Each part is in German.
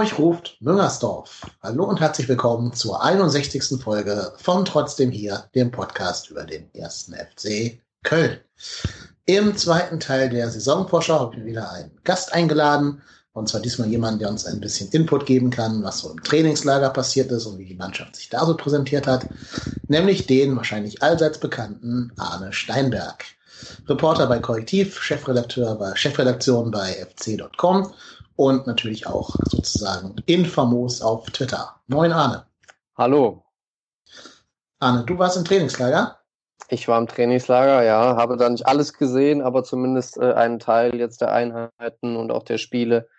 Hamburg ruft Müngersdorf. Hallo und herzlich willkommen zur 61. Folge von Trotzdem hier, dem Podcast über den ersten FC Köln. Im zweiten Teil der Saisonvorschau habe ich wieder einen Gast eingeladen. Und zwar diesmal jemand, der uns ein bisschen Input geben kann, was so im Trainingslager passiert ist und wie die Mannschaft sich da so präsentiert hat. Nämlich den wahrscheinlich allseits bekannten Arne Steinberg. Reporter bei Korrektiv, Chefredakteur bei Chefredaktion bei fc.com und natürlich auch sozusagen infamos auf Twitter. Moin Arne. Hallo. Arne, du warst im Trainingslager? Ich war im Trainingslager, ja, habe da nicht alles gesehen, aber zumindest äh, einen Teil jetzt der Einheiten und auch der Spiele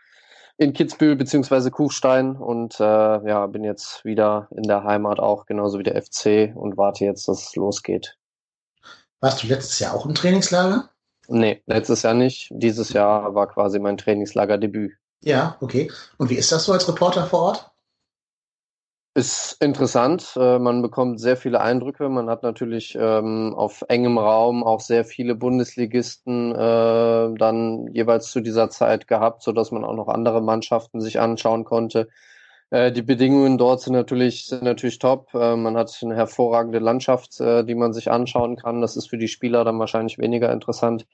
in Kitzbühel bzw. Kuchstein und äh, ja, bin jetzt wieder in der Heimat auch, genauso wie der FC und warte jetzt, dass es losgeht. Warst du letztes Jahr auch im Trainingslager? Nee, letztes Jahr nicht. Dieses Jahr war quasi mein Trainingslagerdebüt. Ja, okay. Und wie ist das so als Reporter vor Ort? Ist interessant. Äh, man bekommt sehr viele Eindrücke. Man hat natürlich ähm, auf engem Raum auch sehr viele Bundesligisten äh, dann jeweils zu dieser Zeit gehabt, so dass man auch noch andere Mannschaften sich anschauen konnte. Äh, die Bedingungen dort sind natürlich, sind natürlich top. Man hat eine hervorragende Landschaft, die man sich anschauen kann. Das ist für die Spieler dann wahrscheinlich weniger interessant.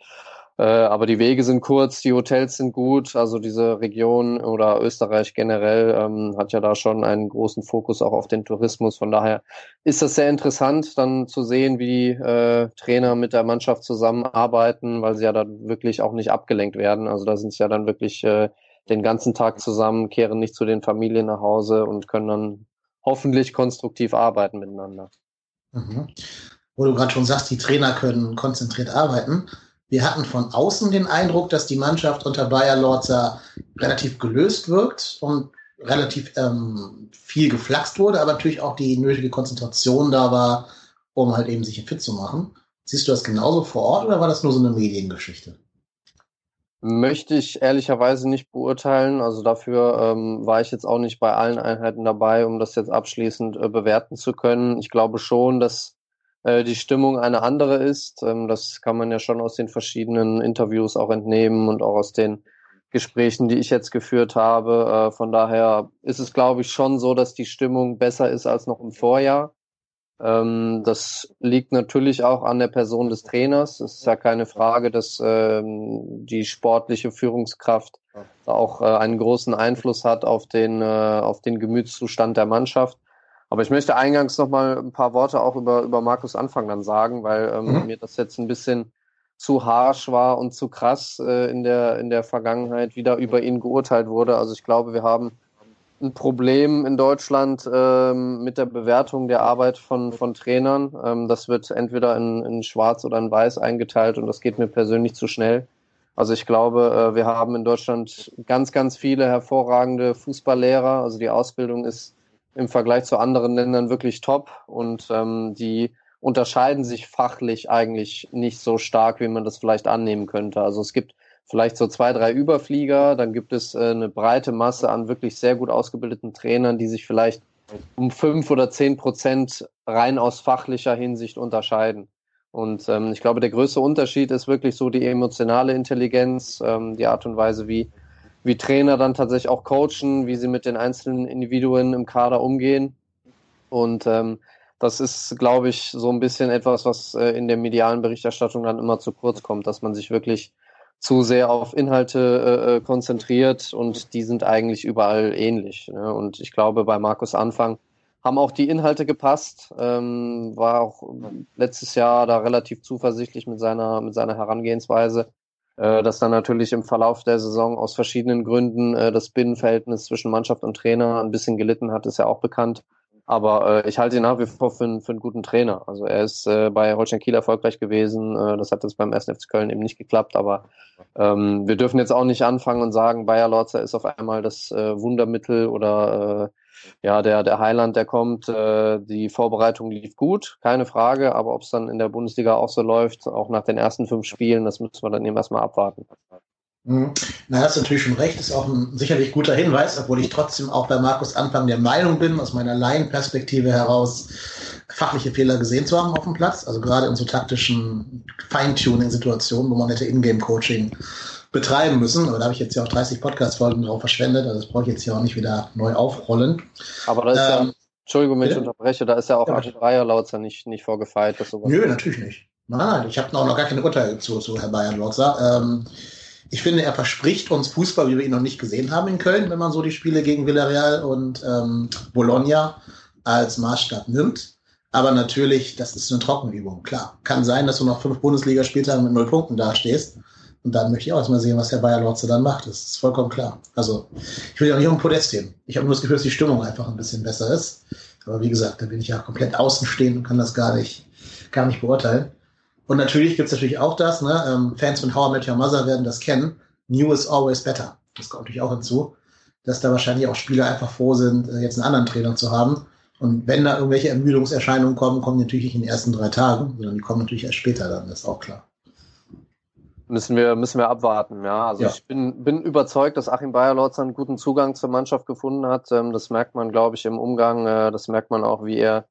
Äh, aber die Wege sind kurz, die Hotels sind gut. Also diese Region oder Österreich generell ähm, hat ja da schon einen großen Fokus auch auf den Tourismus. Von daher ist das sehr interessant, dann zu sehen, wie äh, Trainer mit der Mannschaft zusammenarbeiten, weil sie ja dann wirklich auch nicht abgelenkt werden. Also da sind sie ja dann wirklich äh, den ganzen Tag zusammen, kehren nicht zu den Familien nach Hause und können dann hoffentlich konstruktiv arbeiten miteinander. Mhm. Wo du gerade schon sagst, die Trainer können konzentriert arbeiten. Wir hatten von außen den Eindruck, dass die Mannschaft unter Bayer Lorzer relativ gelöst wirkt und relativ ähm, viel geflaxt wurde, aber natürlich auch die nötige Konzentration da war, um halt eben sich fit zu machen. Siehst du das genauso vor Ort oder war das nur so eine Mediengeschichte? Möchte ich ehrlicherweise nicht beurteilen. Also dafür ähm, war ich jetzt auch nicht bei allen Einheiten dabei, um das jetzt abschließend äh, bewerten zu können. Ich glaube schon, dass äh, die Stimmung eine andere ist. Ähm, das kann man ja schon aus den verschiedenen Interviews auch entnehmen und auch aus den Gesprächen, die ich jetzt geführt habe. Äh, von daher ist es, glaube ich, schon so, dass die Stimmung besser ist als noch im Vorjahr. Ähm, das liegt natürlich auch an der Person des Trainers. Es ist ja keine Frage, dass ähm, die sportliche Führungskraft auch äh, einen großen Einfluss hat auf den, auf den Gemütszustand der Mannschaft. Aber ich möchte eingangs noch mal ein paar Worte auch über, über Markus Anfang dann sagen, weil ähm, mhm. mir das jetzt ein bisschen zu harsh war und zu krass äh, in, der, in der Vergangenheit wieder über ihn geurteilt wurde. Also ich glaube, wir haben ein Problem in Deutschland ähm, mit der Bewertung der Arbeit von, von Trainern. Ähm, das wird entweder in, in Schwarz oder in Weiß eingeteilt und das geht mir persönlich zu schnell. Also ich glaube, äh, wir haben in Deutschland ganz, ganz viele hervorragende Fußballlehrer. Also die Ausbildung ist im Vergleich zu anderen Ländern wirklich top und ähm, die unterscheiden sich fachlich eigentlich nicht so stark, wie man das vielleicht annehmen könnte. Also es gibt vielleicht so zwei, drei Überflieger, dann gibt es äh, eine breite Masse an wirklich sehr gut ausgebildeten Trainern, die sich vielleicht um fünf oder zehn Prozent rein aus fachlicher Hinsicht unterscheiden. Und ähm, ich glaube, der größte Unterschied ist wirklich so die emotionale Intelligenz, ähm, die Art und Weise, wie wie Trainer dann tatsächlich auch coachen, wie sie mit den einzelnen Individuen im Kader umgehen. Und ähm, das ist, glaube ich, so ein bisschen etwas, was äh, in der medialen Berichterstattung dann immer zu kurz kommt, dass man sich wirklich zu sehr auf Inhalte äh, äh konzentriert und die sind eigentlich überall ähnlich. Ne? Und ich glaube, bei Markus Anfang haben auch die Inhalte gepasst, ähm, war auch letztes Jahr da relativ zuversichtlich mit seiner, mit seiner Herangehensweise. Äh, dass dann natürlich im Verlauf der Saison aus verschiedenen Gründen äh, das Binnenverhältnis zwischen Mannschaft und Trainer ein bisschen gelitten hat, ist ja auch bekannt. Aber äh, ich halte ihn nach wie vor für, für einen guten Trainer. Also er ist äh, bei Holstein Kiel erfolgreich gewesen. Äh, das hat jetzt beim 1. FC Köln eben nicht geklappt. Aber ähm, wir dürfen jetzt auch nicht anfangen und sagen, Bayer Lorzer ist auf einmal das äh, Wundermittel oder äh, ja, der, der Heiland, der kommt, äh, die Vorbereitung lief gut, keine Frage, aber ob es dann in der Bundesliga auch so läuft, auch nach den ersten fünf Spielen, das müssen wir dann eben erstmal abwarten. Mhm. Na, hast natürlich schon recht, ist auch ein sicherlich guter Hinweis, obwohl ich trotzdem auch bei Markus Anfang der Meinung bin, aus meiner Laienperspektive heraus, fachliche Fehler gesehen zu haben auf dem Platz. Also gerade in so taktischen Feintuning-Situationen, wo man hätte Ingame-Coaching betreiben müssen. Aber da habe ich jetzt ja auch 30 Podcast-Folgen drauf verschwendet. Also das brauche ich jetzt hier auch nicht wieder neu aufrollen. Aber da ist ähm, ja, Entschuldigung, wenn ich unterbreche, da ist ja auch ja, Arthur Dreierlautzer nicht, nicht vorgefeilt. Dass sowas Nö, natürlich nicht. Nein, nein, ich habe auch noch gar keine Urteile zu, zu Herr Bayern Lautzer. Ähm, ich finde, er verspricht uns Fußball, wie wir ihn noch nicht gesehen haben in Köln, wenn man so die Spiele gegen Villarreal und ähm, Bologna als Maßstab nimmt. Aber natürlich, das ist eine Trockenübung, klar. Kann sein, dass du noch fünf Bundesligaspieltage mit null Punkten dastehst. Und dann möchte ich auch erstmal sehen, was der Bayer Lotze dann macht. Das ist vollkommen klar. Also, ich will ja nicht um Podest hin. Ich habe nur das Gefühl, dass die Stimmung einfach ein bisschen besser ist. Aber wie gesagt, da bin ich ja komplett außen stehen und kann das gar nicht, gar nicht beurteilen. Und natürlich gibt es natürlich auch das, ne? Ähm, Fans von How I Met Your Mother werden das kennen. New is always better. Das kommt natürlich auch hinzu, dass da wahrscheinlich auch Spieler einfach froh sind, äh, jetzt einen anderen Trainer zu haben. Und wenn da irgendwelche Ermüdungserscheinungen kommen, kommen die natürlich nicht in den ersten drei Tagen, sondern die kommen natürlich erst später dann, ist auch klar. Müssen wir, müssen wir abwarten, ja. Also ja. ich bin, bin überzeugt, dass Achim Bayerlotz einen guten Zugang zur Mannschaft gefunden hat. Ähm, das merkt man, glaube ich, im Umgang. Äh, das merkt man auch, wie er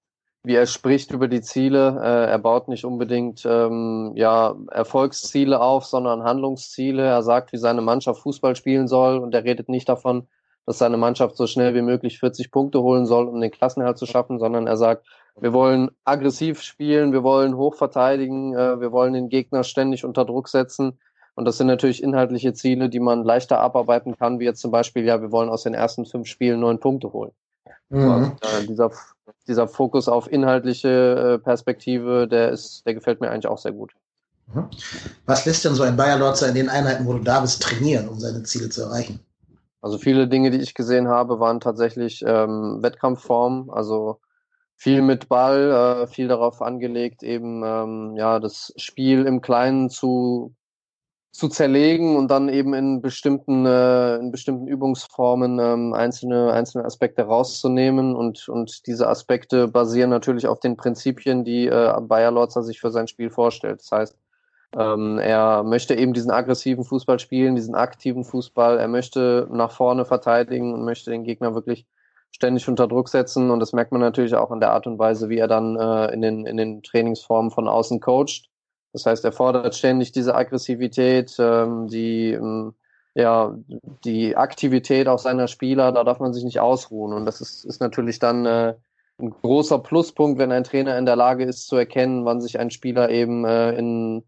wie er spricht über die Ziele. Äh, er baut nicht unbedingt ähm, ja, Erfolgsziele auf, sondern Handlungsziele. Er sagt, wie seine Mannschaft Fußball spielen soll und er redet nicht davon, dass seine Mannschaft so schnell wie möglich 40 Punkte holen soll, um den Klassenerhalt zu schaffen, sondern er sagt, wir wollen aggressiv spielen, wir wollen hoch verteidigen, äh, wir wollen den Gegner ständig unter Druck setzen. Und das sind natürlich inhaltliche Ziele, die man leichter abarbeiten kann, wie jetzt zum Beispiel, ja, wir wollen aus den ersten fünf Spielen neun Punkte holen. Mhm. Also, äh, dieser, dieser Fokus auf inhaltliche äh, Perspektive, der ist, der gefällt mir eigentlich auch sehr gut. Mhm. Was lässt denn so ein Bayer Lorzer in den Einheiten, wo du da bist, trainieren, um seine Ziele zu erreichen? Also viele Dinge, die ich gesehen habe, waren tatsächlich ähm, Wettkampfform, also viel mit Ball, äh, viel darauf angelegt, eben ähm, ja das Spiel im Kleinen zu zu zerlegen und dann eben in bestimmten, äh, in bestimmten Übungsformen ähm, einzelne, einzelne Aspekte rauszunehmen und, und diese Aspekte basieren natürlich auf den Prinzipien, die äh, Bayer Lorzer sich für sein Spiel vorstellt. Das heißt, ähm, er möchte eben diesen aggressiven Fußball spielen, diesen aktiven Fußball. Er möchte nach vorne verteidigen und möchte den Gegner wirklich ständig unter Druck setzen. Und das merkt man natürlich auch an der Art und Weise, wie er dann äh, in, den, in den Trainingsformen von außen coacht. Das heißt, er fordert ständig diese Aggressivität, ähm, die, ähm, ja, die Aktivität auch seiner Spieler, da darf man sich nicht ausruhen. Und das ist, ist natürlich dann äh, ein großer Pluspunkt, wenn ein Trainer in der Lage ist zu erkennen, wann sich ein Spieler eben äh, in,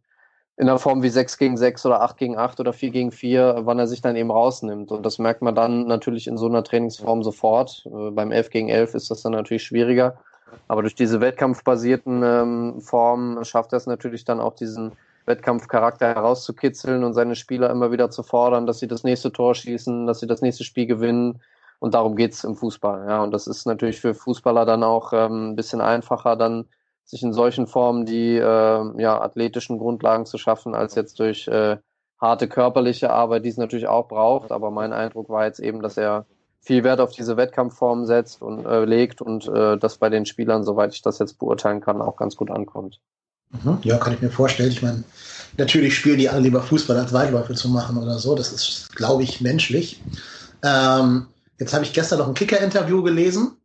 in einer Form wie 6 gegen 6 oder 8 gegen 8 oder 4 gegen 4, wann er sich dann eben rausnimmt. Und das merkt man dann natürlich in so einer Trainingsform sofort. Äh, beim 11 gegen 11 ist das dann natürlich schwieriger. Aber durch diese wettkampfbasierten ähm, Formen schafft er es natürlich dann auch diesen Wettkampfcharakter herauszukitzeln und seine Spieler immer wieder zu fordern, dass sie das nächste Tor schießen, dass sie das nächste Spiel gewinnen. Und darum geht's im Fußball. Ja, und das ist natürlich für Fußballer dann auch ähm, ein bisschen einfacher, dann sich in solchen Formen die äh, ja, athletischen Grundlagen zu schaffen, als jetzt durch äh, harte körperliche Arbeit, die es natürlich auch braucht. Aber mein Eindruck war jetzt eben, dass er viel Wert auf diese Wettkampfform setzt und äh, legt und äh, das bei den Spielern, soweit ich das jetzt beurteilen kann, auch ganz gut ankommt. Mhm, ja, kann ich mir vorstellen. Ich meine, natürlich spielen die alle lieber Fußball, als Weitläufe zu machen oder so. Das ist, glaube ich, menschlich. Ähm, jetzt habe ich gestern noch ein Kicker-Interview gelesen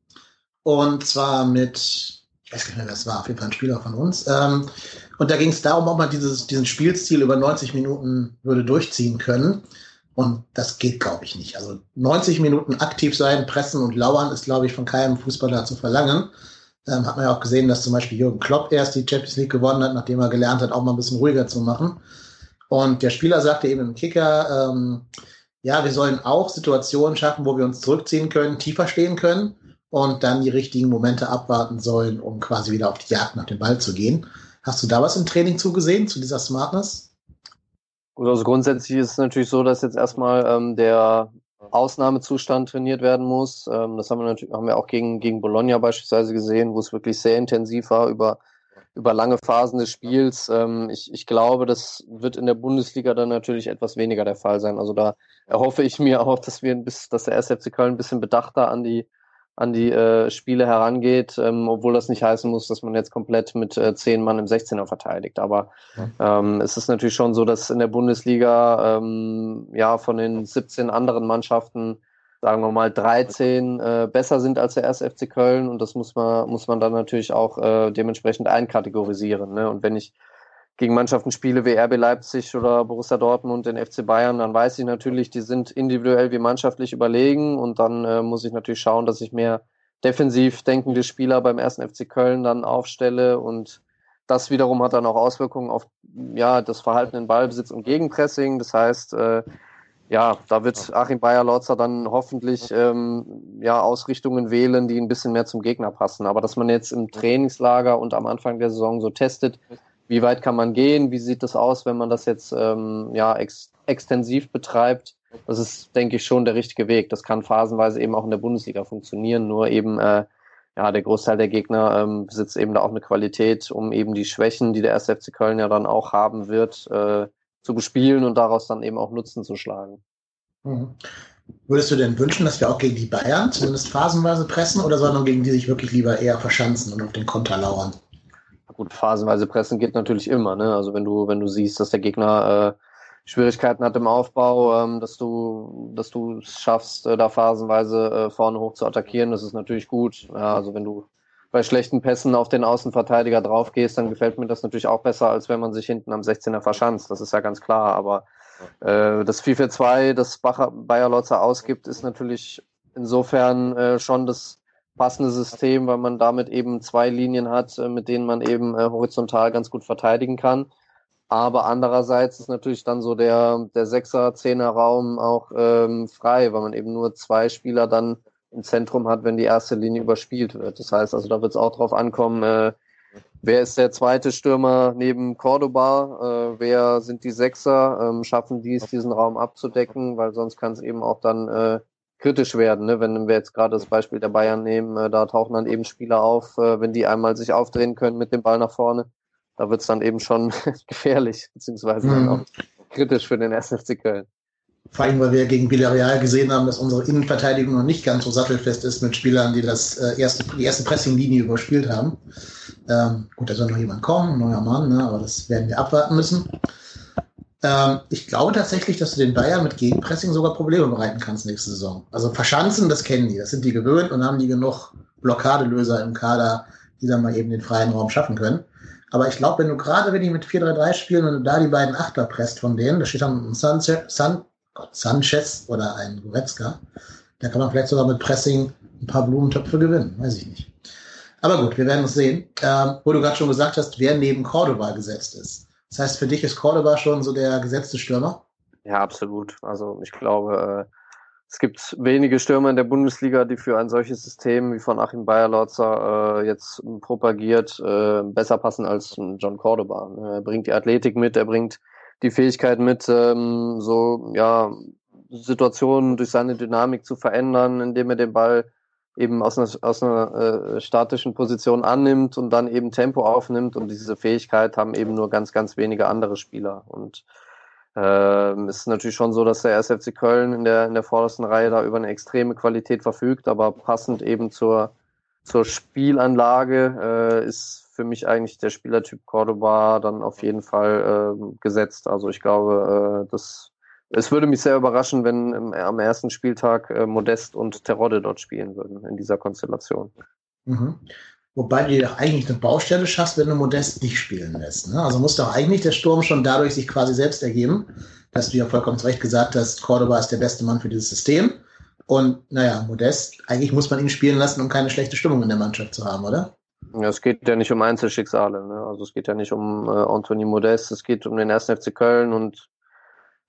und zwar mit, ich weiß nicht mehr, wer es war, auf jeden Fall ein Spieler von uns. Ähm, und da ging es darum, ob man dieses, diesen Spielstil über 90 Minuten würde durchziehen können. Und das geht, glaube ich, nicht. Also 90 Minuten aktiv sein, pressen und lauern ist, glaube ich, von keinem Fußballer zu verlangen. Ähm, hat man ja auch gesehen, dass zum Beispiel Jürgen Klopp erst die Champions League gewonnen hat, nachdem er gelernt hat, auch mal ein bisschen ruhiger zu machen. Und der Spieler sagte eben im Kicker, ähm, ja, wir sollen auch Situationen schaffen, wo wir uns zurückziehen können, tiefer stehen können und dann die richtigen Momente abwarten sollen, um quasi wieder auf die Jagd nach dem Ball zu gehen. Hast du da was im Training zugesehen, zu dieser Smartness? Also grundsätzlich ist es natürlich so, dass jetzt erstmal ähm, der Ausnahmezustand trainiert werden muss. Ähm, das haben wir natürlich haben wir auch gegen, gegen Bologna beispielsweise gesehen, wo es wirklich sehr intensiv war über, über lange Phasen des Spiels. Ähm, ich, ich glaube, das wird in der Bundesliga dann natürlich etwas weniger der Fall sein. Also da erhoffe ich mir auch, dass wir ein bisschen, dass der SFC Köln ein bisschen bedachter an die an die äh, Spiele herangeht, ähm, obwohl das nicht heißen muss, dass man jetzt komplett mit äh, zehn Mann im 16er verteidigt. Aber ähm, es ist natürlich schon so, dass in der Bundesliga ähm, ja von den 17 anderen Mannschaften sagen wir mal 13 äh, besser sind als der SFC Köln und das muss man muss man dann natürlich auch äh, dementsprechend einkategorisieren. Ne? Und wenn ich gegen Mannschaften spiele wie RB Leipzig oder Borussia Dortmund, den FC Bayern, dann weiß ich natürlich, die sind individuell wie mannschaftlich überlegen und dann äh, muss ich natürlich schauen, dass ich mehr defensiv denkende Spieler beim ersten FC Köln dann aufstelle und das wiederum hat dann auch Auswirkungen auf ja, das Verhalten in Ballbesitz und Gegenpressing. Das heißt, äh, ja, da wird Achim Bayer-Lorzer dann hoffentlich ähm, ja, Ausrichtungen wählen, die ein bisschen mehr zum Gegner passen. Aber dass man jetzt im Trainingslager und am Anfang der Saison so testet, wie weit kann man gehen, wie sieht das aus, wenn man das jetzt ähm, ja, ex extensiv betreibt, das ist, denke ich, schon der richtige Weg. Das kann phasenweise eben auch in der Bundesliga funktionieren, nur eben äh, ja, der Großteil der Gegner ähm, besitzt eben da auch eine Qualität, um eben die Schwächen, die der 1. FC Köln ja dann auch haben wird, äh, zu bespielen und daraus dann eben auch Nutzen zu schlagen. Mhm. Würdest du denn wünschen, dass wir auch gegen die Bayern zumindest phasenweise pressen oder soll man gegen die sich wirklich lieber eher verschanzen und auf den Konter lauern? Gut, phasenweise pressen geht natürlich immer, ne? Also wenn du, wenn du siehst, dass der Gegner äh, Schwierigkeiten hat im Aufbau, ähm, dass du, dass du es schaffst, äh, da phasenweise äh, vorne hoch zu attackieren, das ist natürlich gut. Ja, also wenn du bei schlechten Pässen auf den Außenverteidiger draufgehst, dann gefällt mir das natürlich auch besser, als wenn man sich hinten am 16er verschanzt. Das ist ja ganz klar. Aber äh, das 4-4-2, das Bayer Lotzer ausgibt, ist natürlich insofern äh, schon das passende System, weil man damit eben zwei Linien hat, äh, mit denen man eben äh, horizontal ganz gut verteidigen kann. Aber andererseits ist natürlich dann so der, der Sechser, Zehner Raum auch ähm, frei, weil man eben nur zwei Spieler dann im Zentrum hat, wenn die erste Linie überspielt wird. Das heißt also, da wird es auch drauf ankommen, äh, wer ist der zweite Stürmer neben Cordoba, äh, wer sind die Sechser, ähm, schaffen die es, diesen Raum abzudecken, weil sonst kann es eben auch dann äh, kritisch werden. Ne? Wenn wir jetzt gerade das Beispiel der Bayern nehmen, äh, da tauchen dann eben Spieler auf, äh, wenn die einmal sich aufdrehen können mit dem Ball nach vorne da wird es dann eben schon gefährlich, beziehungsweise mhm. auch kritisch für den 1. FC Köln. Vor allem, weil wir gegen Villarreal gesehen haben, dass unsere Innenverteidigung noch nicht ganz so sattelfest ist mit Spielern, die das äh, erste, die erste Pressinglinie überspielt haben. Ähm, gut, da soll noch jemand kommen, ein neuer Mann, ne, aber das werden wir abwarten müssen. Ähm, ich glaube tatsächlich, dass du den Bayern mit Gegenpressing sogar Probleme bereiten kannst nächste Saison. Also verschanzen, das kennen die, das sind die gewöhnt und haben die genug Blockadelöser im Kader, die dann mal eben den freien Raum schaffen können. Aber ich glaube, wenn du gerade, wenn die mit 4-3-3 spielen und du da die beiden Achter presst von denen, da steht dann ein Sanchez, San, Gott, Sanchez oder ein Goretzka, da kann man vielleicht sogar mit Pressing ein paar Blumentöpfe gewinnen, weiß ich nicht. Aber gut, wir werden es sehen. Ähm, wo du gerade schon gesagt hast, wer neben Cordoba gesetzt ist. Das heißt, für dich ist Cordoba schon so der gesetzte Stürmer? Ja, absolut. Also ich glaube, äh, es gibt wenige Stürmer in der Bundesliga, die für ein solches System wie von Achim Bayerlotzer äh, jetzt propagiert, äh, besser passen als John Cordoba. Er bringt die Athletik mit, er bringt die Fähigkeit mit, ähm, so ja Situationen durch seine Dynamik zu verändern, indem er den Ball eben aus einer, aus einer äh, statischen Position annimmt und dann eben Tempo aufnimmt. Und diese Fähigkeit haben eben nur ganz, ganz wenige andere Spieler. Und ähm, ist natürlich schon so, dass der SFC Köln in der, in der vordersten Reihe da über eine extreme Qualität verfügt, aber passend eben zur, zur Spielanlage äh, ist für mich eigentlich der Spielertyp Cordoba dann auf jeden Fall äh, gesetzt. Also ich glaube, äh, das, es würde mich sehr überraschen, wenn im, am ersten Spieltag äh, Modest und Terodde dort spielen würden in dieser Konstellation. Mhm. Wobei du dir doch eigentlich eine Baustelle schaffst, wenn du Modest nicht spielen lässt. Ne? Also muss doch eigentlich der Sturm schon dadurch sich quasi selbst ergeben, dass du ja vollkommen zu Recht gesagt hast, Cordoba ist der beste Mann für dieses System. Und naja, Modest, eigentlich muss man ihn spielen lassen, um keine schlechte Stimmung in der Mannschaft zu haben, oder? Ja, es geht ja nicht um Einzelschicksale. Ne? Also es geht ja nicht um äh, Anthony Modest, es geht um den 1. FC Köln und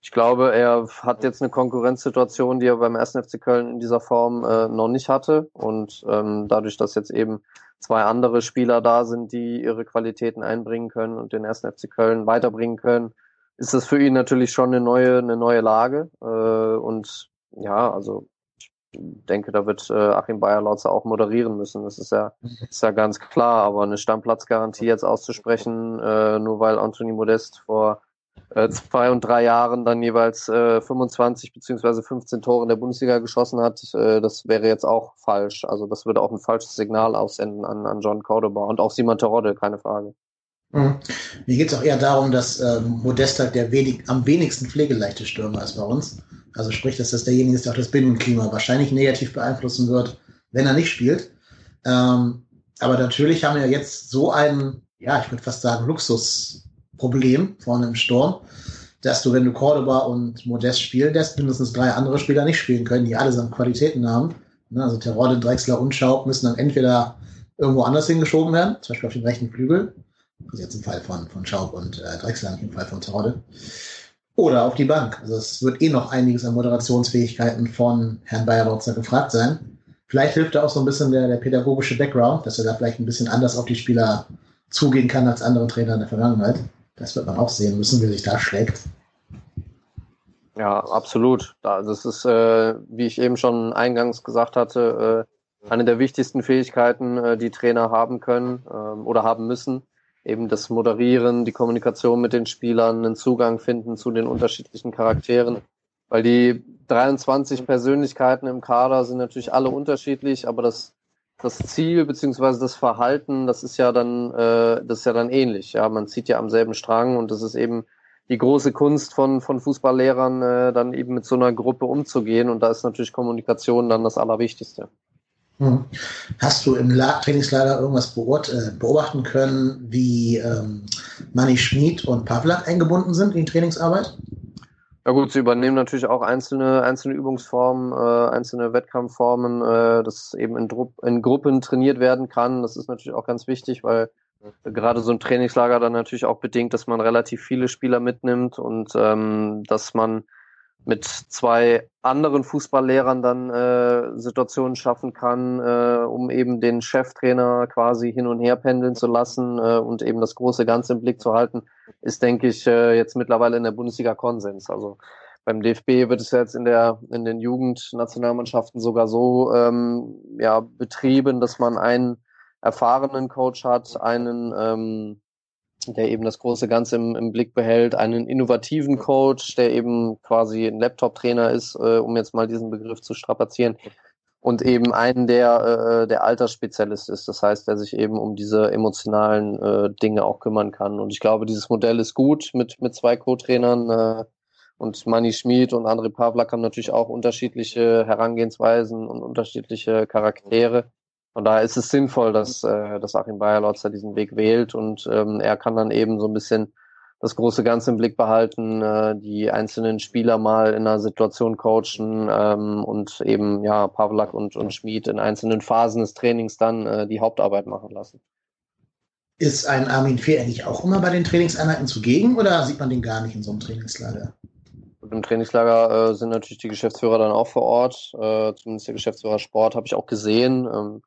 ich glaube, er hat jetzt eine Konkurrenzsituation, die er beim 1. FC Köln in dieser Form äh, noch nicht hatte. Und ähm, dadurch, dass jetzt eben zwei andere Spieler da sind, die ihre Qualitäten einbringen können und den 1. FC Köln weiterbringen können, ist das für ihn natürlich schon eine neue, eine neue Lage. Äh, und ja, also ich denke, da wird äh, Achim Bayerlautzer auch moderieren müssen. Das ist ja, ist ja ganz klar. Aber eine Stammplatzgarantie jetzt auszusprechen, äh, nur weil Anthony Modest vor äh, zwei und drei Jahren dann jeweils äh, 25 beziehungsweise 15 Tore in der Bundesliga geschossen hat, äh, das wäre jetzt auch falsch. Also das würde auch ein falsches Signal aussenden an, an John Cordoba und auch Simon Terodde, keine Frage. Mhm. Mir geht es auch eher darum, dass ähm, Modesta der wenig, am wenigsten pflegeleichte Stürmer ist bei uns. Also sprich, dass das derjenige ist, der auch das Binnenklima wahrscheinlich negativ beeinflussen wird, wenn er nicht spielt. Ähm, aber natürlich haben wir jetzt so einen, ja, ich würde fast sagen, Luxus Problem vorne im Sturm, dass du, wenn du Cordoba und Modest spielen lässt, mindestens drei andere Spieler nicht spielen können, die allesamt Qualitäten haben. Ne, also Terodde, Drexler und Schaub müssen dann entweder irgendwo anders hingeschoben werden, zum Beispiel auf den rechten Flügel. Ist jetzt im Fall von, von Schaub und äh, Drexler, nicht im Fall von Terodde. Oder auf die Bank. Also es wird eh noch einiges an Moderationsfähigkeiten von Herrn Bayerlotzer gefragt sein. Vielleicht hilft da auch so ein bisschen der, der pädagogische Background, dass er da vielleicht ein bisschen anders auf die Spieler zugehen kann als andere Trainer in der Vergangenheit. Das wird man auch sehen müssen, wie sich da schlägt. Ja, absolut. Das ist, äh, wie ich eben schon eingangs gesagt hatte, äh, eine der wichtigsten Fähigkeiten, äh, die Trainer haben können äh, oder haben müssen. Eben das Moderieren, die Kommunikation mit den Spielern, einen Zugang finden zu den unterschiedlichen Charakteren. Weil die 23 Persönlichkeiten im Kader sind natürlich alle unterschiedlich, aber das, das Ziel beziehungsweise das Verhalten, das ist ja dann, äh, das ist ja dann ähnlich. Ja, man zieht ja am selben Strang und das ist eben die große Kunst von, von Fußballlehrern, äh, dann eben mit so einer Gruppe umzugehen. Und da ist natürlich Kommunikation dann das Allerwichtigste. Hm. Hast du im Trainingslager irgendwas äh, beobachten können, wie ähm, Manni Schmid und Pavlak eingebunden sind in die Trainingsarbeit? Ja gut, sie übernehmen natürlich auch einzelne, einzelne Übungsformen, äh, einzelne Wettkampfformen, äh, dass eben in, in Gruppen trainiert werden kann. Das ist natürlich auch ganz wichtig, weil gerade so ein Trainingslager dann natürlich auch bedingt, dass man relativ viele Spieler mitnimmt und ähm, dass man mit zwei anderen Fußballlehrern dann äh, Situationen schaffen kann, äh, um eben den Cheftrainer quasi hin und her pendeln zu lassen äh, und eben das große Ganze im Blick zu halten, ist, denke ich, äh, jetzt mittlerweile in der Bundesliga Konsens. Also beim DFB wird es ja jetzt in der in den Jugendnationalmannschaften sogar so ähm, ja betrieben, dass man einen erfahrenen Coach hat, einen, ähm, der eben das große Ganze im, im Blick behält, einen innovativen Coach, der eben quasi ein Laptop-Trainer ist, äh, um jetzt mal diesen Begriff zu strapazieren, und eben einen, der äh, der Altersspezialist ist. Das heißt, der sich eben um diese emotionalen äh, Dinge auch kümmern kann. Und ich glaube, dieses Modell ist gut mit mit zwei Co-Trainern. Äh, und Manny Schmid und André Pavlak haben natürlich auch unterschiedliche Herangehensweisen und unterschiedliche Charaktere. Von daher ist es sinnvoll, dass, äh, dass Achim Bayerlotzer diesen Weg wählt und ähm, er kann dann eben so ein bisschen das große Ganze im Blick behalten, äh, die einzelnen Spieler mal in einer Situation coachen ähm, und eben ja Pavlak und, und Schmid in einzelnen Phasen des Trainings dann äh, die Hauptarbeit machen lassen. Ist ein Armin Fehr eigentlich auch immer bei den Trainingseinheiten zugegen oder sieht man den gar nicht in so einem Trainingslager? Im Trainingslager äh, sind natürlich die Geschäftsführer dann auch vor Ort, äh, zumindest der Geschäftsführer Sport habe ich auch gesehen. Ähm,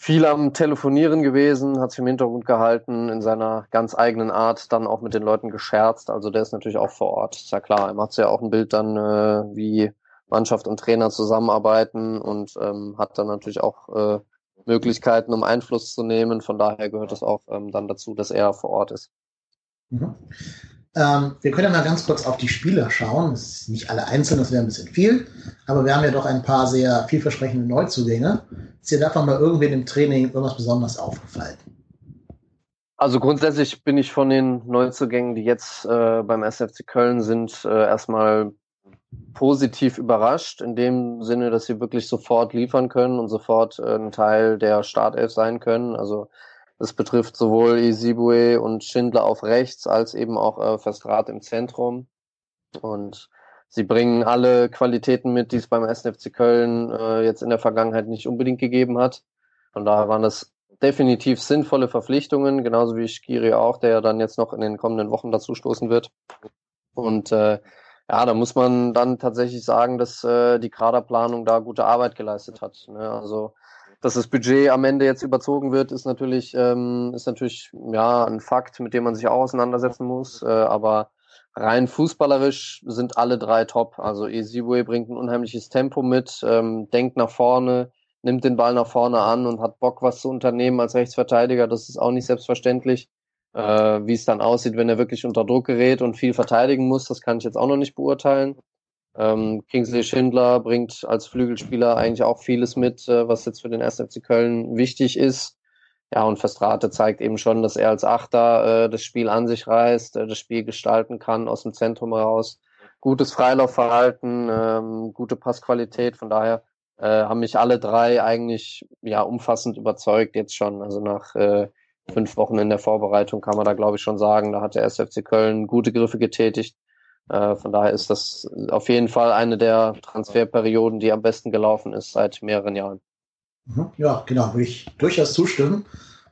viel am Telefonieren gewesen, hat sich im Hintergrund gehalten, in seiner ganz eigenen Art dann auch mit den Leuten gescherzt. Also der ist natürlich auch vor Ort. Ist ja klar, er macht ja auch ein Bild dann, äh, wie Mannschaft und Trainer zusammenarbeiten und ähm, hat dann natürlich auch äh, Möglichkeiten, um Einfluss zu nehmen. Von daher gehört es auch ähm, dann dazu, dass er vor Ort ist. Mhm. Ähm, wir können ja mal ganz kurz auf die Spieler schauen. Das ist nicht alle einzeln, das wäre ein bisschen viel, aber wir haben ja doch ein paar sehr vielversprechende Neuzugänge. Ist dir davon mal irgendwen im Training irgendwas besonders aufgefallen? Also grundsätzlich bin ich von den Neuzugängen, die jetzt äh, beim SFC Köln sind, äh, erstmal positiv überrascht, in dem Sinne, dass sie wirklich sofort liefern können und sofort äh, ein Teil der Startelf sein können. Also das betrifft sowohl Isibue und Schindler auf rechts als eben auch äh, Verstrat im Zentrum. Und sie bringen alle Qualitäten mit, die es beim SFC Köln äh, jetzt in der Vergangenheit nicht unbedingt gegeben hat. Von daher waren das definitiv sinnvolle Verpflichtungen, genauso wie Skiri auch, der ja dann jetzt noch in den kommenden Wochen dazu stoßen wird. Und äh, ja, da muss man dann tatsächlich sagen, dass äh, die Kaderplanung da gute Arbeit geleistet hat. Ne? Also dass das Budget am Ende jetzt überzogen wird, ist natürlich, ähm, ist natürlich ja ein Fakt, mit dem man sich auch auseinandersetzen muss. Äh, aber rein fußballerisch sind alle drei top. Also Ezibue bringt ein unheimliches Tempo mit, ähm, denkt nach vorne, nimmt den Ball nach vorne an und hat Bock, was zu unternehmen als Rechtsverteidiger. Das ist auch nicht selbstverständlich. Äh, wie es dann aussieht, wenn er wirklich unter Druck gerät und viel verteidigen muss, das kann ich jetzt auch noch nicht beurteilen. Ähm, Kingsley Schindler bringt als Flügelspieler eigentlich auch vieles mit, äh, was jetzt für den 1. FC Köln wichtig ist. Ja, und Verstrate zeigt eben schon, dass er als Achter äh, das Spiel an sich reißt, äh, das Spiel gestalten kann aus dem Zentrum heraus. Gutes Freilaufverhalten, ähm, gute Passqualität. Von daher äh, haben mich alle drei eigentlich ja umfassend überzeugt jetzt schon. Also nach äh, fünf Wochen in der Vorbereitung kann man da, glaube ich, schon sagen. Da hat der SFC Köln gute Griffe getätigt. Äh, von daher ist das auf jeden Fall eine der Transferperioden, die am besten gelaufen ist seit mehreren Jahren. Mhm. Ja, genau, würde ich durchaus zustimmen.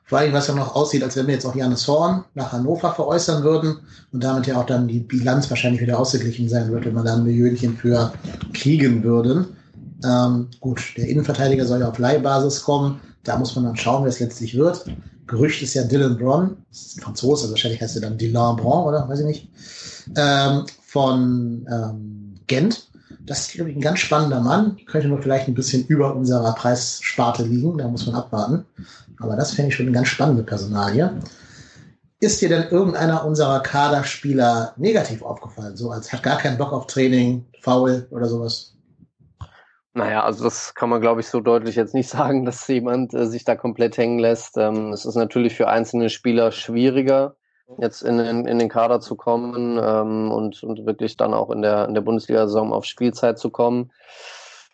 Vor allem, was ja noch aussieht, als wenn wir jetzt auch Janis Horn nach Hannover veräußern würden und damit ja auch dann die Bilanz wahrscheinlich wieder ausgeglichen sein wird, wenn man da ein Millionchen für kriegen würden. Ähm, gut, der Innenverteidiger soll ja auf Leihbasis kommen. Da muss man dann schauen, wer es letztlich wird. Gerücht ist ja Dylan Bron, das ist ein Franzose, wahrscheinlich heißt er dann Dylan Bron, oder? Weiß ich nicht. Ähm, von ähm, Gent. Das ist, glaube ich, ein ganz spannender Mann. Könnte nur vielleicht ein bisschen über unserer Preissparte liegen. Da muss man abwarten. Aber das fände ich schon eine ganz spannende Personalie. Ist dir denn irgendeiner unserer Kaderspieler negativ aufgefallen? So als hat gar keinen Bock auf Training, faul oder sowas? Naja, also das kann man, glaube ich, so deutlich jetzt nicht sagen, dass jemand äh, sich da komplett hängen lässt. Ähm, es ist natürlich für einzelne Spieler schwieriger, jetzt in, in, in den Kader zu kommen ähm, und, und wirklich dann auch in der, in der Bundesliga-Saison auf Spielzeit zu kommen.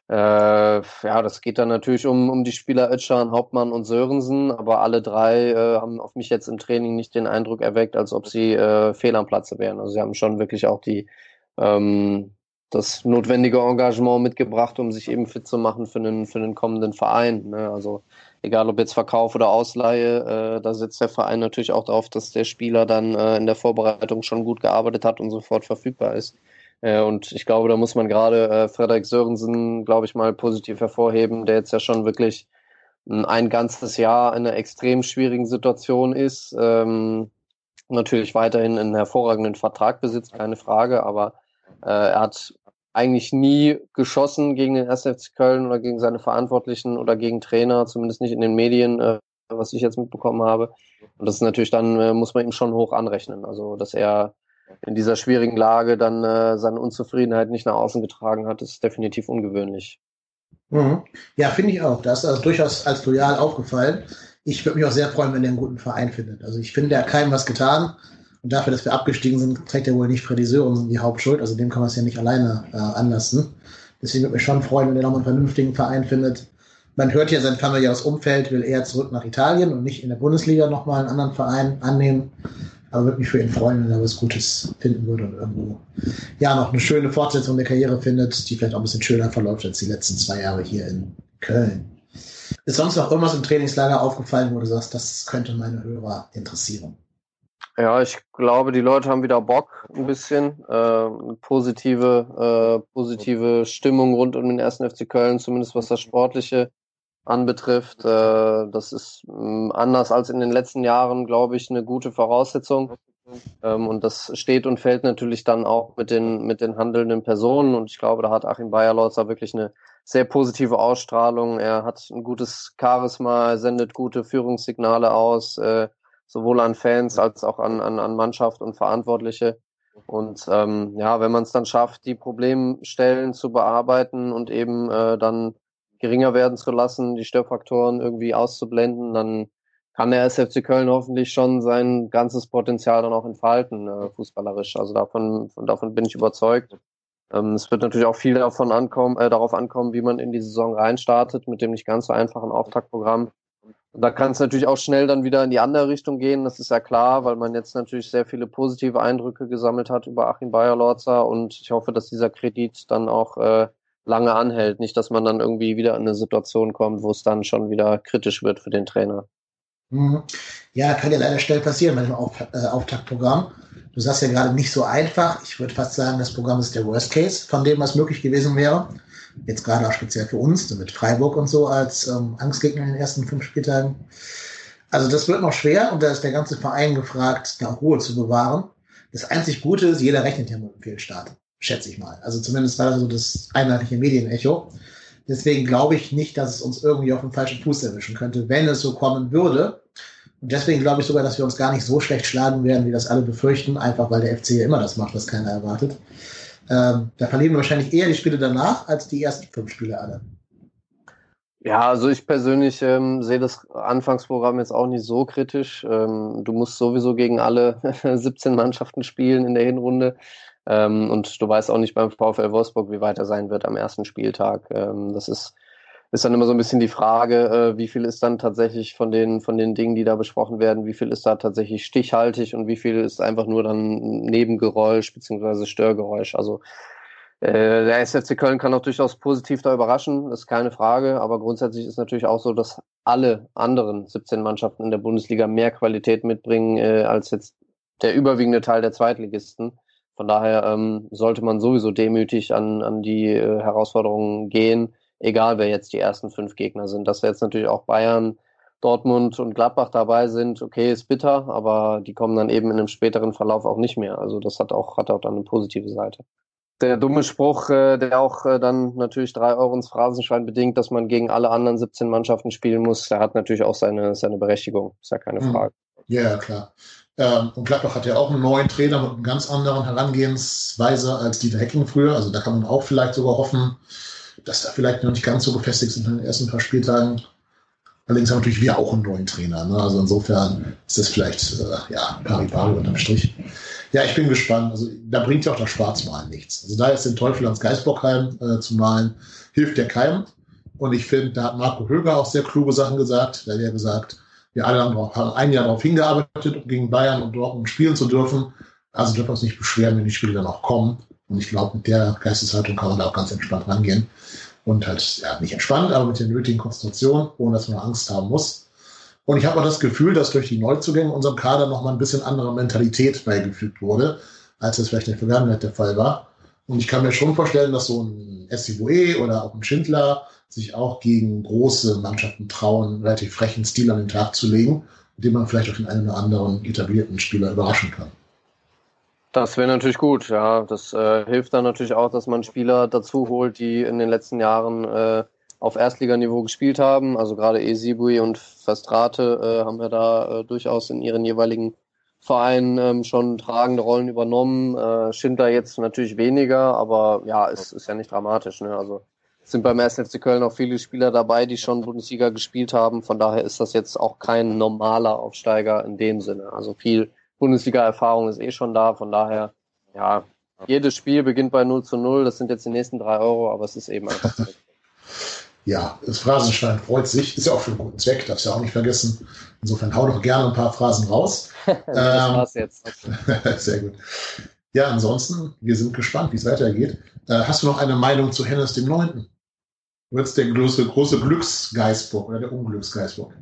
Äh, ja, das geht dann natürlich um, um die Spieler Ötschan, Hauptmann und Sörensen, aber alle drei äh, haben auf mich jetzt im Training nicht den Eindruck erweckt, als ob sie äh, fehl am Platze wären. Also sie haben schon wirklich auch die ähm, das notwendige Engagement mitgebracht, um sich eben fit zu machen für einen, für einen kommenden Verein. Ne? Also egal ob jetzt Verkauf oder Ausleihe, äh, da setzt der Verein natürlich auch darauf, dass der Spieler dann äh, in der Vorbereitung schon gut gearbeitet hat und sofort verfügbar ist. Äh, und ich glaube, da muss man gerade äh, Frederik Sörensen, glaube ich, mal positiv hervorheben, der jetzt ja schon wirklich ein ganzes Jahr in einer extrem schwierigen Situation ist. Ähm, natürlich weiterhin einen hervorragenden Vertrag besitzt, keine Frage, aber äh, er hat eigentlich nie geschossen gegen den SFC Köln oder gegen seine Verantwortlichen oder gegen Trainer, zumindest nicht in den Medien, äh, was ich jetzt mitbekommen habe. Und das ist natürlich dann, äh, muss man ihm schon hoch anrechnen. Also, dass er in dieser schwierigen Lage dann äh, seine Unzufriedenheit nicht nach außen getragen hat, ist definitiv ungewöhnlich. Mhm. Ja, finde ich auch. Das ist also durchaus als loyal aufgefallen. Ich würde mich auch sehr freuen, wenn er einen guten Verein findet. Also ich finde, er hat keinem was getan. Und dafür, dass wir abgestiegen sind, trägt er wohl nicht Freddy Sörensen die Hauptschuld. Also dem kann man es ja nicht alleine äh, anlassen. Deswegen würde mich schon freuen, wenn er nochmal einen vernünftigen Verein findet. Man hört ja, sein familiäres Umfeld will eher zurück nach Italien und nicht in der Bundesliga nochmal einen anderen Verein annehmen. Aber würde mich für ihn freuen, wenn er was Gutes finden würde und irgendwo ja noch eine schöne Fortsetzung der Karriere findet, die vielleicht auch ein bisschen schöner verläuft als die letzten zwei Jahre hier in Köln. Ist sonst noch irgendwas im Trainingslager aufgefallen, wo du sagst, das könnte meine Hörer interessieren? Ja, ich glaube, die Leute haben wieder Bock, ein bisschen. Äh, positive, äh, positive Stimmung rund um den ersten FC Köln, zumindest was das Sportliche anbetrifft. Äh, das ist mh, mm, anders als in den letzten Jahren, glaube ich, eine gute Voraussetzung. Ähm, und das steht und fällt natürlich dann auch mit den, mit den handelnden Personen. Und ich glaube, da hat Achim Bayerlotzer wirklich eine sehr positive Ausstrahlung. Er hat ein gutes Charisma, er sendet gute Führungssignale aus. Äh, sowohl an Fans als auch an, an, an Mannschaft und Verantwortliche. Und ähm, ja, wenn man es dann schafft, die Problemstellen zu bearbeiten und eben äh, dann geringer werden zu lassen, die Störfaktoren irgendwie auszublenden, dann kann der SFC Köln hoffentlich schon sein ganzes Potenzial dann auch entfalten, äh, fußballerisch. Also davon, davon bin ich überzeugt. Ähm, es wird natürlich auch viel davon ankommen, äh, darauf ankommen, wie man in die Saison reinstartet mit dem nicht ganz so einfachen Auftaktprogramm. Und da kann es natürlich auch schnell dann wieder in die andere Richtung gehen, das ist ja klar, weil man jetzt natürlich sehr viele positive Eindrücke gesammelt hat über Achim Bayer-Lorzer und ich hoffe, dass dieser Kredit dann auch äh, lange anhält. Nicht, dass man dann irgendwie wieder in eine Situation kommt, wo es dann schon wieder kritisch wird für den Trainer. Mhm. Ja, kann ja leider schnell passieren bei dem Auf, äh, Auftaktprogramm. Du sagst ja gerade nicht so einfach. Ich würde fast sagen, das Programm ist der Worst Case von dem, was möglich gewesen wäre. Jetzt gerade auch speziell für uns, mit Freiburg und so als ähm, Angstgegner in den ersten fünf Spieltagen. Also das wird noch schwer und da ist der ganze Verein gefragt, da Ruhe zu bewahren. Das einzig Gute ist, jeder rechnet ja mit einem Fehlstart, schätze ich mal. Also zumindest war das so das einheitliche Medienecho. Deswegen glaube ich nicht, dass es uns irgendwie auf dem falschen Fuß erwischen könnte, wenn es so kommen würde. Und deswegen glaube ich sogar, dass wir uns gar nicht so schlecht schlagen werden, wie das alle befürchten, einfach weil der FC ja immer das macht, was keiner erwartet. Ähm, da verlieren wir wahrscheinlich eher die Spiele danach als die ersten fünf Spiele alle. Ja, also ich persönlich ähm, sehe das Anfangsprogramm jetzt auch nicht so kritisch. Ähm, du musst sowieso gegen alle 17 Mannschaften spielen in der Hinrunde. Ähm, und du weißt auch nicht beim VfL Wolfsburg, wie weiter sein wird am ersten Spieltag. Ähm, das ist ist dann immer so ein bisschen die Frage, äh, wie viel ist dann tatsächlich von den, von den Dingen, die da besprochen werden, wie viel ist da tatsächlich stichhaltig und wie viel ist einfach nur dann Nebengeräusch beziehungsweise Störgeräusch. Also äh, der SFC Köln kann auch durchaus positiv da überraschen, ist keine Frage, aber grundsätzlich ist natürlich auch so, dass alle anderen 17 Mannschaften in der Bundesliga mehr Qualität mitbringen äh, als jetzt der überwiegende Teil der Zweitligisten. Von daher ähm, sollte man sowieso demütig an, an die äh, Herausforderungen gehen egal wer jetzt die ersten fünf Gegner sind. Dass jetzt natürlich auch Bayern, Dortmund und Gladbach dabei sind, okay, ist bitter, aber die kommen dann eben in einem späteren Verlauf auch nicht mehr. Also das hat auch, hat auch dann eine positive Seite. Der dumme Spruch, äh, der auch äh, dann natürlich drei Euro ins Phrasenschwein bedingt, dass man gegen alle anderen 17 Mannschaften spielen muss, der hat natürlich auch seine, seine Berechtigung. Ist ja keine hm. Frage. Ja, klar. Ähm, und Gladbach hat ja auch einen neuen Trainer mit einer ganz anderen Herangehensweise als Dieter Hecking früher. Also da kann man auch vielleicht sogar hoffen, dass da vielleicht noch nicht ganz so gefestigt sind in den ersten paar Spieltagen. Allerdings haben natürlich wir auch einen neuen Trainer. Ne? Also insofern ist das vielleicht äh, ja, pari pari unterm Strich. Ja, ich bin gespannt. Also da bringt ja auch das Schwarzmalen nichts. Also da jetzt den Teufel ans Geisbockheim äh, zu malen, hilft der keinem. Und ich finde, da hat Marco Höger auch sehr kluge Sachen gesagt. Da hat er gesagt, wir alle haben ein Jahr darauf hingearbeitet, um gegen Bayern und Dortmund spielen zu dürfen. Also dürfen wir uns nicht beschweren, wenn die Spiele dann auch kommen. Und ich glaube, mit der Geisteshaltung kann man da auch ganz entspannt rangehen. Und halt, ja, nicht entspannt, aber mit der nötigen Konzentration, ohne dass man Angst haben muss. Und ich habe auch das Gefühl, dass durch die Neuzugänge unserem Kader nochmal ein bisschen andere Mentalität beigefügt wurde, als es vielleicht in der Vergangenheit der Fall war. Und ich kann mir schon vorstellen, dass so ein SCVE oder auch ein Schindler sich auch gegen große Mannschaften trauen, relativ frechen Stil an den Tag zu legen, mit dem man vielleicht auch den einen oder anderen etablierten Spieler überraschen kann. Das wäre natürlich gut, ja. Das äh, hilft dann natürlich auch, dass man Spieler dazu holt, die in den letzten Jahren äh, auf Erstliganiveau gespielt haben. Also gerade Esibui und Verstrate äh, haben ja da äh, durchaus in ihren jeweiligen Vereinen ähm, schon tragende Rollen übernommen. Äh, Schindler jetzt natürlich weniger, aber ja, es ist ja nicht dramatisch. Ne? Also sind beim 1. FC Köln auch viele Spieler dabei, die schon Bundesliga gespielt haben. Von daher ist das jetzt auch kein normaler Aufsteiger in dem Sinne. Also viel Bundesliga-Erfahrung ist eh schon da, von daher, ja, jedes Spiel beginnt bei 0 zu 0, das sind jetzt die nächsten drei Euro, aber es ist eben einfach. Ja, das Phrasenschwein freut sich, ist ja auch für einen guten Zweck, darfst ja auch nicht vergessen. Insofern hau doch gerne ein paar Phrasen raus. das ähm, war's jetzt. sehr gut. Ja, ansonsten, wir sind gespannt, wie es weitergeht. Äh, hast du noch eine Meinung zu Hennes dem Neunten? Wird es der große, große Glücksgeistbock oder der Unglücksgeistbock?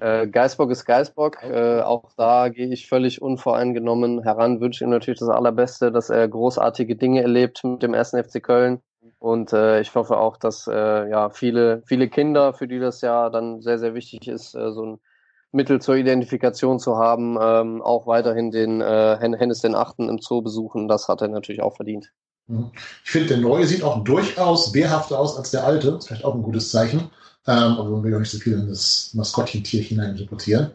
Äh, Geisbock ist Geisbock. Äh, auch da gehe ich völlig unvoreingenommen heran. Wünsche ihm natürlich das Allerbeste, dass er großartige Dinge erlebt mit dem ersten FC Köln. Und äh, ich hoffe auch, dass äh, ja viele, viele Kinder, für die das ja dann sehr, sehr wichtig ist, äh, so ein Mittel zur Identifikation zu haben, ähm, auch weiterhin den äh, Hennes den Achten im Zoo besuchen. Das hat er natürlich auch verdient. Mhm. Ich finde, der neue sieht auch durchaus wehrhafter aus als der alte. Das ist vielleicht auch ein gutes Zeichen. Ähm, aber wir will auch nicht so viel in das Maskottchentier hineininterpretieren.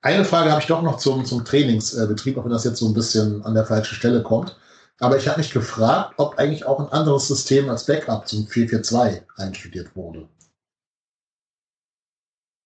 Eine Frage habe ich doch noch zum, zum Trainingsbetrieb, auch wenn das jetzt so ein bisschen an der falschen Stelle kommt. Aber ich habe mich gefragt, ob eigentlich auch ein anderes System als Backup zum 442 einstudiert wurde.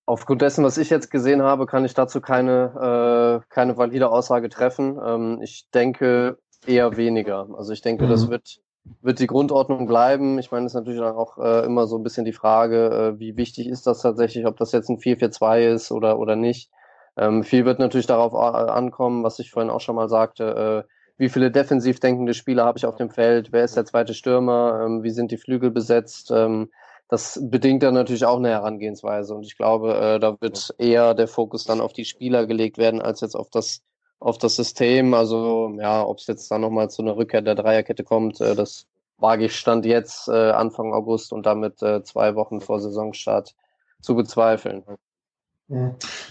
Aufgrund dessen, was ich jetzt gesehen habe, kann ich dazu keine, äh, keine valide Aussage treffen. Ähm, ich denke eher weniger. Also ich denke, mhm. das wird wird die Grundordnung bleiben. Ich meine, es ist natürlich auch äh, immer so ein bisschen die Frage, äh, wie wichtig ist das tatsächlich, ob das jetzt ein 4-4-2 ist oder, oder nicht. Ähm, viel wird natürlich darauf äh, ankommen, was ich vorhin auch schon mal sagte, äh, wie viele defensiv denkende Spieler habe ich auf dem Feld, wer ist der zweite Stürmer, ähm, wie sind die Flügel besetzt. Ähm, das bedingt dann natürlich auch eine Herangehensweise und ich glaube, äh, da wird eher der Fokus dann auf die Spieler gelegt werden, als jetzt auf das auf das System. Also ja, ob es jetzt dann nochmal zu einer Rückkehr der Dreierkette kommt, äh, das wage ich Stand jetzt äh, Anfang August und damit äh, zwei Wochen vor Saisonstart zu bezweifeln.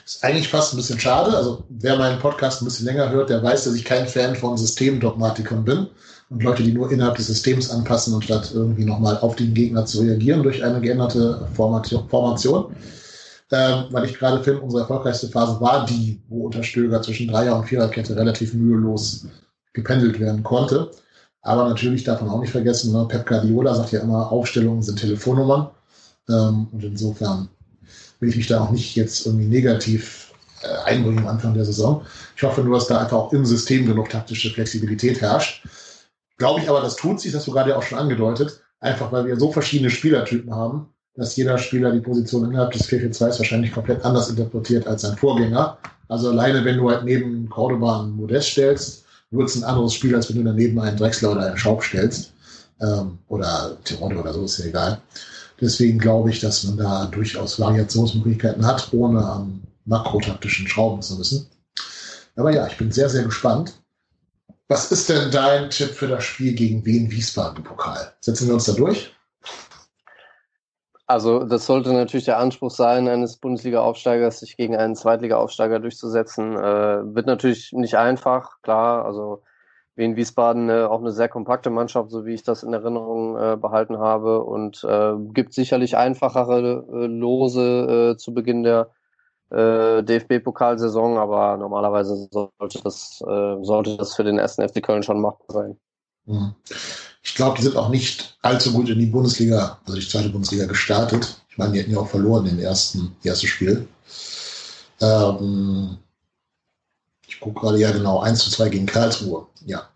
Ist eigentlich fast ein bisschen schade. Also wer meinen Podcast ein bisschen länger hört, der weiß, dass ich kein Fan von Systemdogmatikern bin und Leute, die nur innerhalb des Systems anpassen, anstatt irgendwie nochmal auf den Gegner zu reagieren durch eine geänderte Formation ähm, weil ich gerade finde, unsere erfolgreichste Phase war die, wo unter Stöger zwischen Dreier- und Viererkette relativ mühelos gependelt werden konnte. Aber natürlich darf man auch nicht vergessen, ne? Pep Guardiola sagt ja immer, Aufstellungen sind Telefonnummern. Ähm, und insofern will ich mich da auch nicht jetzt irgendwie negativ äh, einbringen am Anfang der Saison. Ich hoffe nur, dass da einfach auch im System genug taktische Flexibilität herrscht. Glaube ich aber, das tut sich, das hast du gerade ja auch schon angedeutet, Einfach weil wir so verschiedene Spielertypen haben, dass jeder Spieler die Position innerhalb des 4-4-2 wahrscheinlich komplett anders interpretiert als sein Vorgänger. Also alleine, wenn du halt neben Cordoba einen Modest stellst, wird es ein anderes Spiel, als wenn du daneben einen Drechsler oder einen Schaub stellst. Ähm, oder Toronto oder so, ist ja egal. Deswegen glaube ich, dass man da durchaus Variationsmöglichkeiten hat, ohne am makrotaktischen Schrauben zu müssen. Aber ja, ich bin sehr, sehr gespannt. Was ist denn dein Tipp für das Spiel gegen Wien Wiesbaden Pokal? Setzen wir uns da durch? Also das sollte natürlich der Anspruch sein, eines Bundesliga-Aufsteigers, sich gegen einen Zweitliga-Aufsteiger durchzusetzen. Äh, wird natürlich nicht einfach, klar. Also Wien Wiesbaden äh, auch eine sehr kompakte Mannschaft, so wie ich das in Erinnerung äh, behalten habe. Und äh, gibt sicherlich einfachere äh, Lose äh, zu Beginn der DFB-Pokalsaison, aber normalerweise sollte das, sollte das für den ersten FC Köln schon machbar sein. Mhm. Ich glaube, die sind auch nicht allzu gut in die Bundesliga, also die zweite Bundesliga gestartet. Ich meine, die hätten ja auch verloren im ersten, ersten Spiel. Ähm, ich gucke gerade, ja genau, 1 zu 2 gegen Karlsruhe. Ja,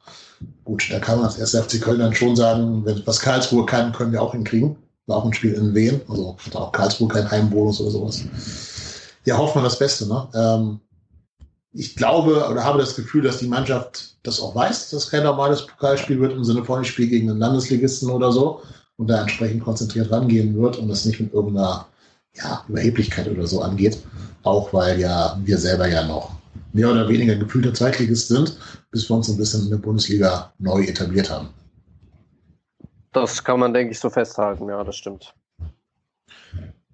gut, da kann man als erste FC Köln dann schon sagen, wenn, was Karlsruhe kann, können wir auch hinkriegen. War auch ein Spiel in Wien, also hat auch Karlsruhe keinen Heimbonus oder sowas. Ja, hofft man das Beste, ne? Ähm, ich glaube oder habe das Gefühl, dass die Mannschaft das auch weiß, dass kein normales Pokalspiel wird im Sinne von ich Spiel gegen einen Landesligisten oder so und da entsprechend konzentriert rangehen wird und das nicht mit irgendeiner ja, Überheblichkeit oder so angeht. Auch weil ja wir selber ja noch mehr oder weniger gefühlte Zweitligist sind, bis wir uns ein bisschen in der Bundesliga neu etabliert haben. Das kann man, denke ich, so festhalten, ja, das stimmt.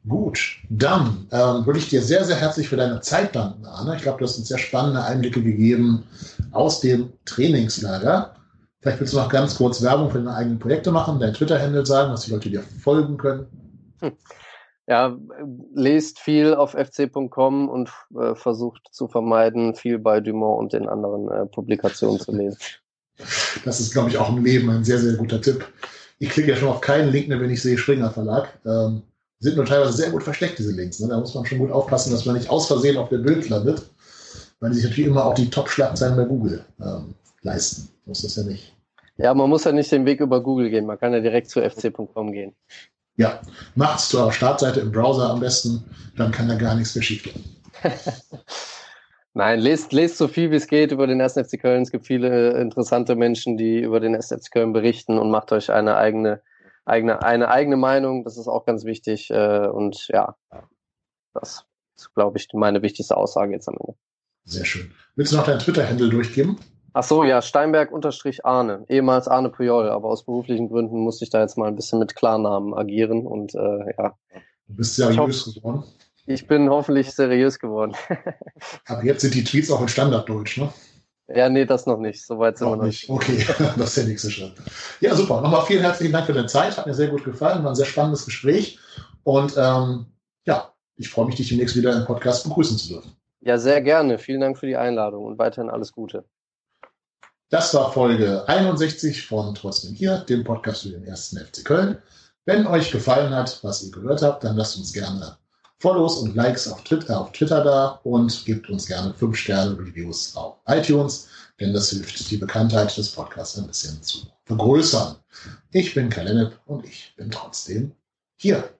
Gut, dann ähm, würde ich dir sehr, sehr herzlich für deine Zeit danken, Arne. Ich glaube, du hast uns sehr spannende Einblicke gegeben aus dem Trainingslager. Vielleicht willst du noch ganz kurz Werbung für deine eigenen Projekte machen, dein Twitter-Handle sagen, dass die Leute dir folgen können. Hm. Ja, lest viel auf fc.com und äh, versucht zu vermeiden, viel bei Dumont und den anderen äh, Publikationen zu lesen. Das ist, glaube ich, auch im Leben ein sehr, sehr guter Tipp. Ich klicke ja schon auf keinen Link mehr, wenn ich sehe Springer Verlag. Ähm, sind nur teilweise sehr gut versteckt, diese Links. Ne? Da muss man schon gut aufpassen, dass man nicht aus Versehen auf dem Bild landet, weil die sich natürlich immer auch die Top-Schlagzeilen bei Google ähm, leisten. Ist das ja nicht. Ja, man muss ja nicht den Weg über Google gehen, man kann ja direkt zu fc.com gehen. Ja, macht's zu eurer Startseite im Browser am besten, dann kann da gar nichts mehr schief gehen. Nein, lest, lest so viel wie es geht über den 1. FC Köln. Es gibt viele interessante Menschen, die über den 1. FC Köln berichten und macht euch eine eigene eigene, eine eigene Meinung, das ist auch ganz wichtig. Äh, und ja, das ist, glaube ich, meine wichtigste Aussage jetzt am Ende. Sehr schön. Willst du noch deinen Twitter-Handle durchgeben? Ach so, ja, Steinberg-Arne, ehemals Arne Puyol, aber aus beruflichen Gründen musste ich da jetzt mal ein bisschen mit Klarnamen agieren und äh, ja. Du bist seriös geworden. Ich bin hoffentlich seriös geworden. aber jetzt sind die Tweets auch in Standarddeutsch, ne? Ja, nee, das noch nicht. Soweit sind noch wir noch nicht. Okay, das ist der nächste Schritt. Ja, super. Nochmal vielen herzlichen Dank für deine Zeit. Hat mir sehr gut gefallen. War ein sehr spannendes Gespräch. Und ähm, ja, ich freue mich, dich demnächst wieder im Podcast begrüßen zu dürfen. Ja, sehr gerne. Vielen Dank für die Einladung und weiterhin alles Gute. Das war Folge 61 von Trotzdem hier, dem Podcast für den ersten FC Köln. Wenn euch gefallen hat, was ihr gehört habt, dann lasst uns gerne Follows und Likes auf Twitter, auf Twitter da und gebt uns gerne 5 Sterne Reviews auf iTunes, denn das hilft, die Bekanntheit des Podcasts ein bisschen zu vergrößern. Ich bin Kalenep und ich bin trotzdem hier.